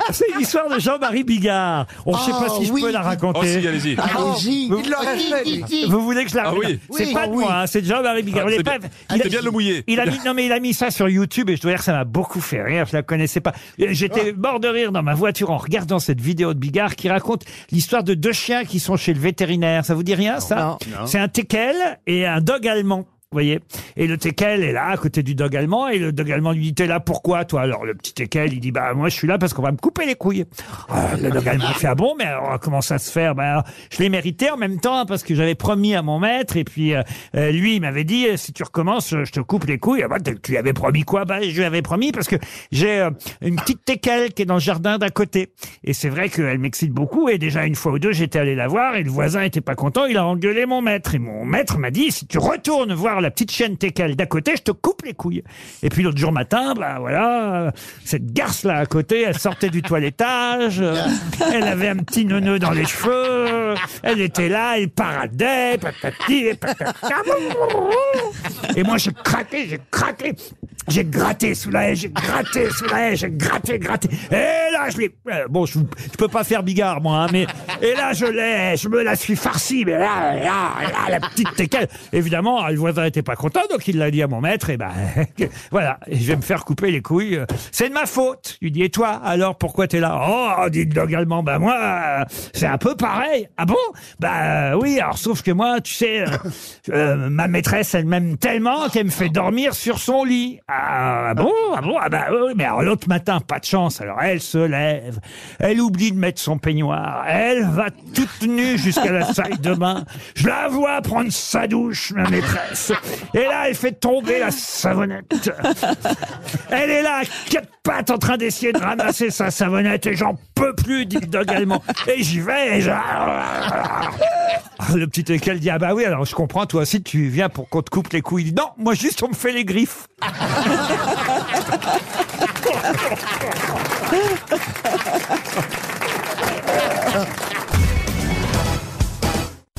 C'est une histoire de Jean-Marie Bigard. On ne sait pas Oh, si je oui, peux la raconter. Oh si, allez-y. Allez-y. Vous- Il l'aurait fait, lui. Vous voulez que je la Ah oui. C'est Oui, pas ah de oui. moi, hein, c'est Jean-Marie Bigard. Ah, Vous l'avez c'est pas- bien. il a- C'est bien de le mouiller. Il a mis, non mais il a mis ça sur YouTube et je dois dire que ça m'a beaucoup fait rire. Je la connaissais pas. Euh, J'étais mort de rire dans ma voiture en regardant cette vidéo de Bigard qui raconte l'histoire de deux chiens qui sont chez le vétérinaire. Ça vous dit rien ça Non. C'est un teckel et un dog allemand. Vous voyez Et le teckel est là, à côté du dog allemand, et le dog allemand lui dit T'es là pourquoi, toi? Alors le petit teckel, il dit Bah, moi, je suis là parce qu'on va me couper les couilles. Ah, le dog allemand fait Ah bon, mais alors, comment ça se fait? Bah, je l'ai mérité en même temps, parce que j'avais promis à mon maître, et puis euh, euh, lui, il m'avait dit Si tu recommences, je te coupe les couilles. Ah, bah, tu lui avais promis quoi? Bah, je lui avais promis parce que j'ai euh, une petite teckel qui est dans le jardin d'à côté. Et c'est vrai qu'elle m'excite beaucoup, et déjà une fois ou deux, j'étais allé la voir, et le voisin était pas content, il a engueulé mon maître. Et mon maître m'a dit Si tu retournes voir la petite chienne teckel d'à côté, je te coupe les couilles. Et puis l'autre jour matin, bah voilà, cette garce là à côté, elle sortait du toilettage, euh, elle avait un petit neuneu dans les cheveux, elle était là, elle paradait, patati, et patata. Et moi j'ai craqué, j'ai craqué. J'ai gratté sous la haie, j'ai gratté sous la haie, j'ai gratté, gratté. Et là, je l'ai... euh, Bon, je, je peux pas faire bigard, moi, hein, mais... Et là, je l'ai, je me la suis farci, mais là, là, là, la petite teckel. Évidemment, le voisin était pas content, donc il l'a dit à mon maître, et ben, voilà, je vais me faire couper les couilles. C'est de ma faute. Il dit, et toi, alors, pourquoi t'es là? Oh, dit le dog allemand, bah moi, euh, c'est un peu pareil. Ah bon? Bah oui, alors, sauf que moi, tu sais, euh, euh, ma maîtresse, elle m'aime tellement qu'elle me fait dormir sur son lit. Ah bon? Ah bon? Ah bah oui, mais alors l'autre matin, pas de chance. Alors elle se lève, elle oublie de mettre son peignoir, elle va toute nue jusqu'à la salle de bain. Je la vois prendre sa douche, ma maîtresse. Et là, elle fait tomber la savonnette. Elle est là, quatre pattes, en train d'essayer de ramasser sa savonnette, et j'en peux plus, dit le dog allemand. Et j'y vais, et je... Le petit équel dit, ah bah oui, alors je comprends, toi aussi, tu viens pour qu'on te coupe les couilles. Il dit, non, moi juste, on me fait les griffes.